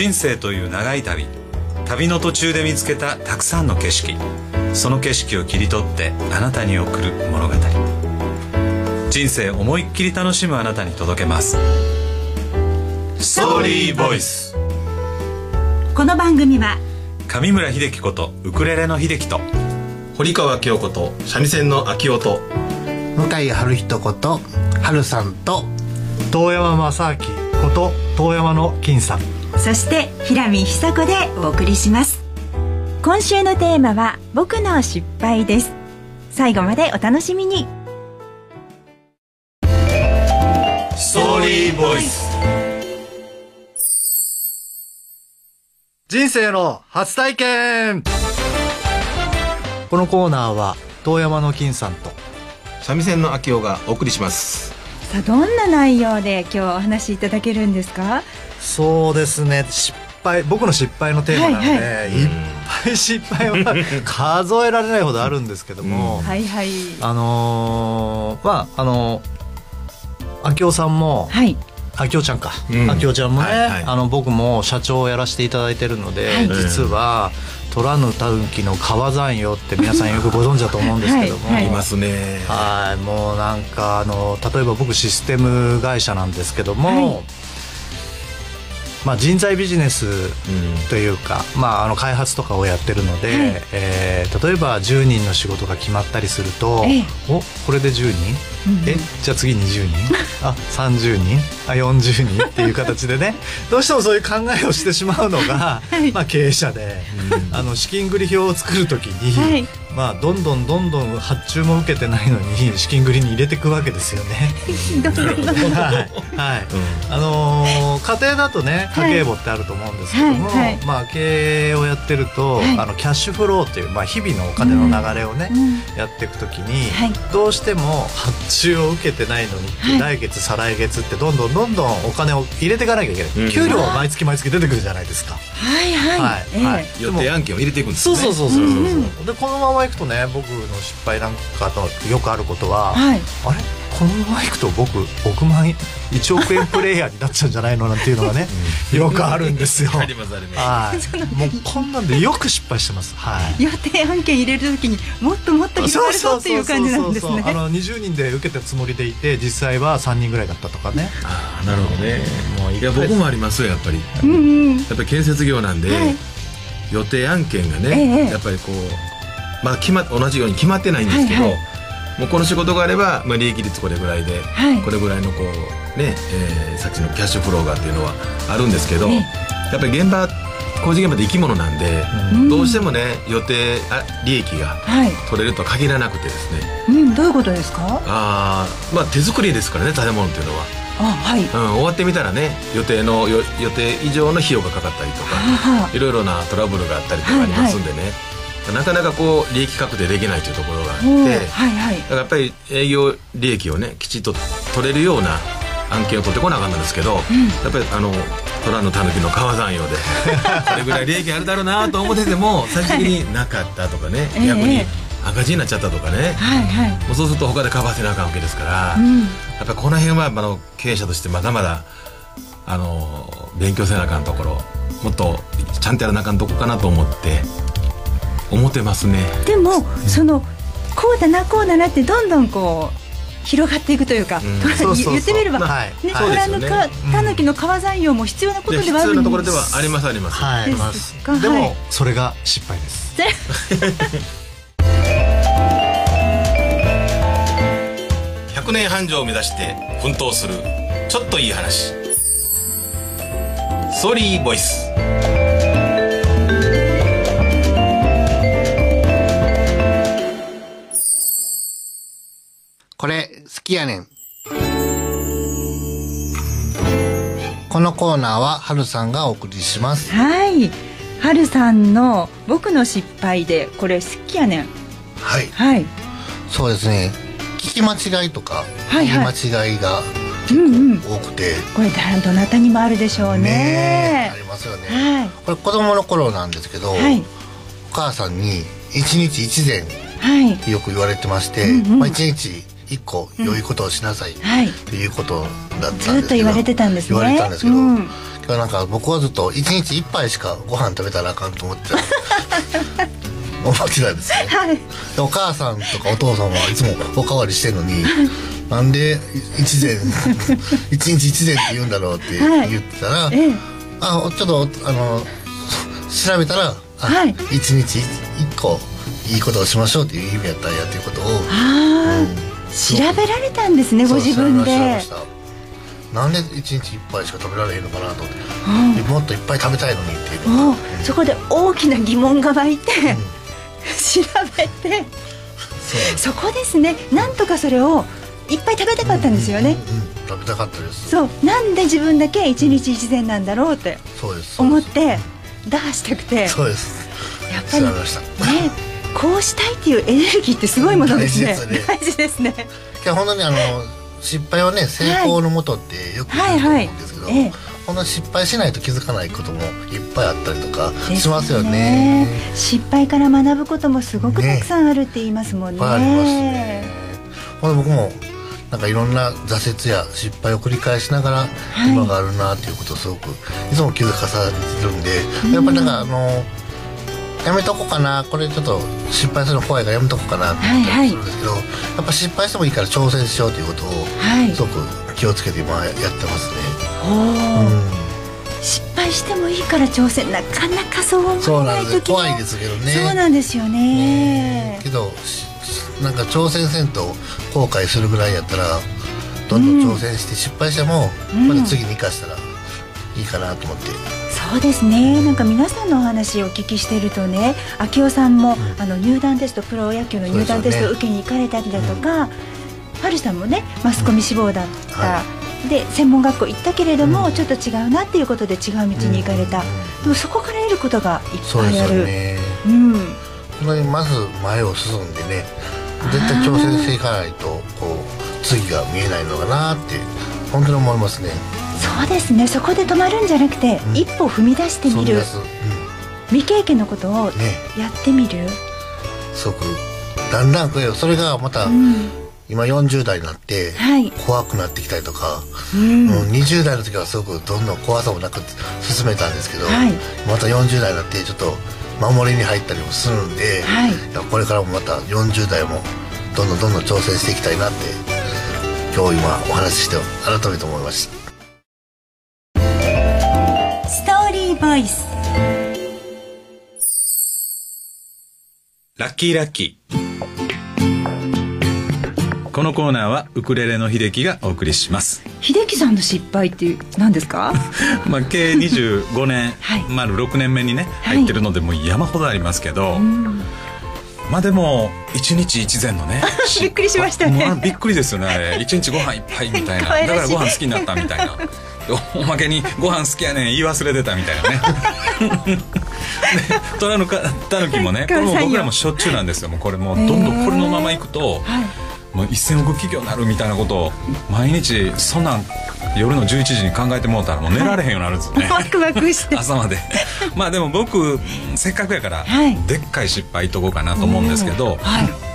人生という長い旅。旅の途中で見つけたたくさんの景色。その景色を切り取ってあなたに送る物語。人生思いっきり楽しむあなたに届けます。ストーリーボイスこの番組は上村秀樹ことウクレレの秀樹と堀川京子と三味線の秋音向井春人こと春さんと遠山正明こと遠山の金さんそして平見久子でお送りします。今週のテーマは僕の失敗です。最後までお楽しみに。ストーリーボイス人生の初体験。このコーナーは遠山の金さんと三味線の秋音がお送りしますさあどんな内容で今日お話しいただけるんですか？そうですね。失敗僕の失敗のテーマなので、はいい。っぱい失敗は 数えられないほどあるんですけども、はいはい。あのーまああの秋夫さんも、はい。秋夫ちゃんか、うん。秋夫ちゃんもね、はいはい。あの僕も社長をやらせていただいてるので、はい。実は虎のタウン記の川山よって皆さんよくご存知だと思うんですけども、はいはい。いますね。はいもうなんかあの例えば僕システム会社なんですけども、はいまあ、人材ビジネスうん。というか、まあ、あの開発とかをやってるので、はい。えー例えば10人の仕事が決まったりすると、ええ。おこれで10人、うんえじゃあ次20 人？あ30人？あ40人？っていう形でね。どうしてもそういう考えをしてしまうのが、はい。まあ、経営者で、あの資金繰り表を作る時に、はいまあ、どんどんどんどん発注も受けてないのに 資金繰りに入れていくわけですよね。はい、はい。あのー家庭だとねはい。家計簿ってあると思うんですけども、はいはい。まあ、経営をやってると、はい。あのキャッシュフローっていう、まあ、日々のお金の流れをね、うん。やっていくときに、はい。どうしても発注を受けてないのに、はい。来月再来月ってどんどんどんどんお金を入れていかなきゃいけない、うん。給料は毎月毎月出てくるじゃないですか。はいはい。はい。ええ。はい予定案件を入れていくんですそうねそうそうそう、うん。でこのままいくとね僕の失敗なんかとよくあることは、はい。あれ？このままいくと僕億万1億円プレイヤーになっちゃうんじゃないのなんていうのがね よくあるんですよ。ありますあります。はい、もうこんなんでよく失敗してます。はい。予定案件入れるときにもっともっと広がるぞっていう感じなんですね。あの20人で受けたつもりでいて実際は3人ぐらいだったとかね。あーなるほどね。もういや僕もありますよやっぱり。うんうん。やっぱり建設業なんで、はい。予定案件がね、ええ。やっぱりこうまだ決ま同じように決まってないんですけど、はいはもうこの仕事があれば、まあ、利益率これぐらいで、はい。これぐらいのこうね、えーさっきのキャッシュフローがっていうのはあるんですけど、ええやっぱり現場工事現場で生き物なんで、うん。どうしてもね予定あ利益がはい。取れるとは限らなくてですね。うんどういうことですか？あーまあ手作りですからね建物っていうのは、あはい。うん、終わってみたらね予定のよ予定以上の費用がかかったりとか、はあいろいろなトラブルがあったりとかありますんでね、なかなかこう利益確定できないというところがあって、はいはい。からやっぱり営業利益をねきちっと取れるような案件を取ってこなあかんなんですけど、やっぱりあの虎の狸の川山用で これぐらい利益あるだろうなと思ってても最終的になかったとかね、ええ。逆に赤字になっちゃったとかね、はいはい。もうそうすると他でカバーせなあかんわけですから、うん。やっぱりこの辺はあの経営者としてまだまだあの勉強せなあかんところもっとちゃんとやらなあかんとこかなと思って思ってますね。でもそのこうだなこうだなってどんどんこう広がっていくというか、言ってみれば、ね、虎のかタヌキの川山用も必要なことではある要なところでははありますあります。はい。ですかでも、はい。それが失敗です。100年繁盛を目指して奮闘するちょっといい話。ソリーボイスきやねん。このコーナーは春さんがお送りします。はい。はるさんの僕の失敗でこれ好きやねん。はい。はい。そうですね。聞き間違いとかはい言い。はい間違いがうんうん。多くて、これだどなたにもあるでしょうね。ねありますよね、はい。これ子供の頃なんですけど、はい。お母さんに一日一善はい。よく言われてまして、うんうん。まあ、一日一個良いことをしなさいっはい。ていうことだったんですずっと言われてたんですね。言われてたんですけど、うん。今日なんか僕はずっと一日一杯しかご飯食べたらあかんと思ってた。思ってたんですね、はい。でお母さんとかお父さんはいつもおかわりしてるのになんで一膳 一日一膳って言うんだろうってはい。言ってたら、ええ。あちょっとあの調べたらあはい。一日一個いいことをしましょうっていう意味やったんやっていうことをああ、調べられたんですねご自分で。なんで一日一杯しか食べられへんのかなと思って、もっといっぱい食べたいのにっていうのおそこで大きな疑問が湧いて、調べて。そこですね。なんとかそれをいっぱい食べたかったんですよね、うんうん食べたかったです。そう。なんで自分だけ一日一善なんだろうって思って打破したくて。やっそうです。ぱり調べました。ねこうしたいっていうエネルギーってすごいものですね。大事ですね。大事ですね。いや本当にあの失敗はね成功のもとってよく言うと思うんですけど、はいはい。ええこの失敗しないと気づかないこともいっぱいあったりとかしますよね。失敗から学ぶこともすごくたくさんあるって言いますもんね。いっぱいありますね。ほんで僕もなんかいろんな挫折や失敗を繰り返しながらい。今があるなっていうことをすごくいつも気づかされてるんで、やっぱりなんかあのやめとこうかな。これちょっと失敗するの怖いからやめとこうかなって。言ったりするんですけど、やっぱ失敗してもいいから挑戦しようということをはい。すごく気をつけて今やってますね。うん。失敗してもいいから挑戦。なかなかそう思えない時もなんです。怖いですけどね。そうなんですよね。けどしなんか挑戦せんと後悔するぐらいやったらどんどん挑戦して失敗しても、うん。また次に生かしたらいいかなと思って、そうですね。なんか皆さんのお話をお聞きしてるとね明夫さんも、あの入団テストプロ野球の入団テストを受けに行かれたりだとか、はるさんもねマスコミ志望だった、はで専門学校行ったけれども、ちょっと違うなっていうことで違う道に行かれた、うん。でもそこから得ることがいっぱいある。うん。本当にまず前を進んでね絶対挑戦していかないとこう次が見えないのかなって本当に思いますね。そうですね。そこで止まるんじゃなくて、うん。一歩踏み出してみる。そうです、う未経験のことをん、ね。やってみる、すごくだんだんそれがまた、うん。今40代になってはい。怖くなってきたりとか、うん。うん、20代の時はすごくどんどん怖さもなく進めたんですけど、はい。また40代になってちょっと守りに入ったりもするんで、はい。これからもまた40代もどんどんどんどん挑戦していきたいなって今日今お話しして改めて思いました。ストーリーボイス。ラッキーラッキー。このコーナーはウクレレの秀樹がお送りします。秀樹さんの失敗って何ですか？まあ、計25年、はい。丸6年目にね、はい。入ってるので、もう山ほどありますけど、まあでも、一日一膳のね。びっくりしましたねびっくりですよね、あれ。一日ご飯いっぱいみたいな。だからご飯好きになったみたいな。おまけにご飯好きやねん言い忘れてたみたいなね。で虎のかたぬきもねこれも僕らもしょっちゅうなんですよもうこれもうどんどんこれのままいくと、もう一銭億企業になるみたいなことを毎日そんなん夜の11時に考えてもうたらもう寝られへんようになるんですよね、ワクワクして。朝まで。まあでも僕せっかくやから、はい。でっかい失敗いっとこうかなと思うんですけど、はい。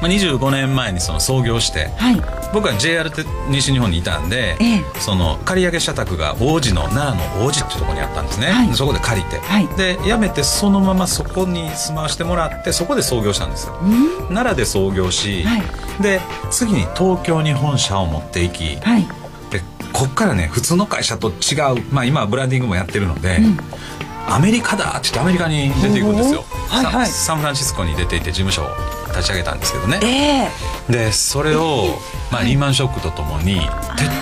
まあ、25年前にその創業して、はい。僕は JR 西日本にいたんで、ええ。その借り上げ社宅が王子の奈良の王子っていうところにあったんですね、はい。そこで借りて、はい。で辞めてそのままそこに住まわしてもらってそこで創業したんですよ。奈良で創業し、はい。で次に東京に本社を持っていき、はいでこっからね普通の会社と違う、まあ、今はブランディングもやってるので、アメリカだって言ってアメリカに出ていくんですよ、はいはい。ササンフランシスコに出ていて事務所を立ち上げたんですけどね。ええ。でそれを、まあ、リーマンショックとともに撤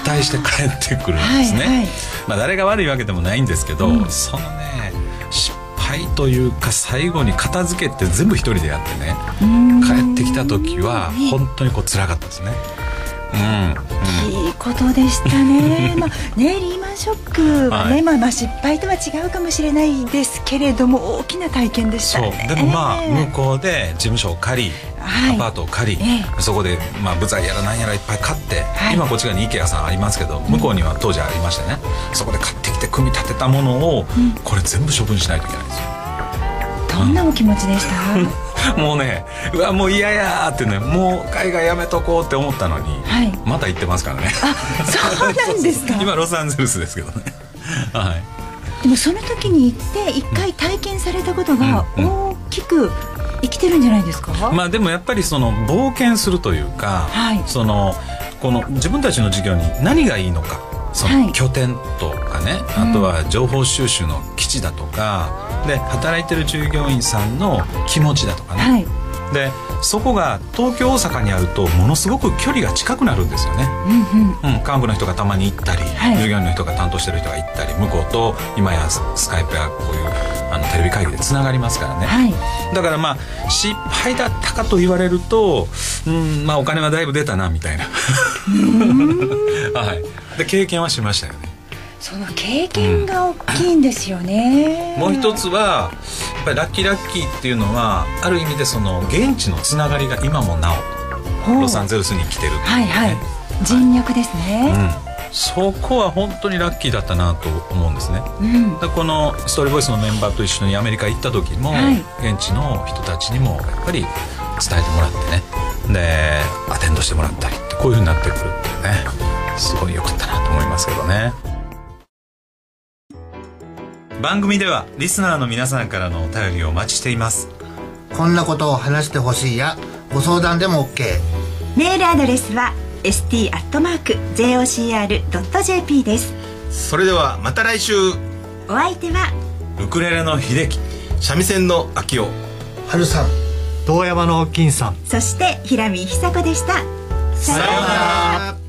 退して帰ってくるんですね、はいはい。まあ、誰が悪いわけでもないんですけど、そのね失敗というか最後に片付けて全部一人でやってね帰ってきた時は本当にこう辛かったですね。うん、うんいいことでしたね。まあねリーマンショックはね、はい。まあまあ失敗とは違うかもしれないですけれども大きな体験でしたね。でもまあ向こうで事務所を借り、はい。アパートを借り、えそこでまあ舞台やら何やらいっぱい買って、はい。今こっち側に IKEA さんありますけど向こうには当時ありましてね。そこで買ってきて組み立てたものを、これ全部処分しないといけないんですよ。どんなお気持ちでした？もうねうわもう嫌やーってねもう海外やめとこうって思ったのに、はい。また行ってますからね。そうなんですか。今ロサンゼルスですけどね。はい。でもその時に行って一回体験されたことがうんうん。大きく生きてるんじゃないですか、まあでもやっぱりその冒険するというか、はい。そのこの自分たちの事業に何がいいのかそはい。の拠点とかね、あとは情報収集の基地だとかで働いてる従業員さんの気持ちだとかね、はい。でそこが東京大阪にあるとものすごく距離が近くなるんですよね。うんうん。うん、幹部の人がたまに行ったり、はい。従業員の人が担当してる人が行ったり向こうと今やススカイプやこういうあのテレビ会議でつながりますからね、はい。だからまあ失敗だったかと言われるとうんまあお金はだいぶ出たなみたいなはい。で経験はしましたよね。その経験が大きいんですよね、もう一つはやっぱりラッキーラッキーっていうのはある意味でその現地のつながりが今もなおロサンゼルスに来てるっていうね。はいはい。人脈ですね、うん、そこは本当にラッキーだったなと思うんですね。うん。このストーリーボイスのメンバーと一緒にアメリカ行った時も、はい。現地の人たちにもやっぱり伝えてもらってね。でアテンドしてもらったりってこういうふうになってくるっていうねすごい良かったなと思いますけどね。番組ではリスナーの皆さんからのお便りをお待ちしています。こんなことを話してほしいやご相談でも OK メールアドレスは st.jocr.jp です。それではまた来週。お相手はウクレレの秀樹。三味線の秋夫春さん。遠山の金さん。そして平見久子でした。さようなら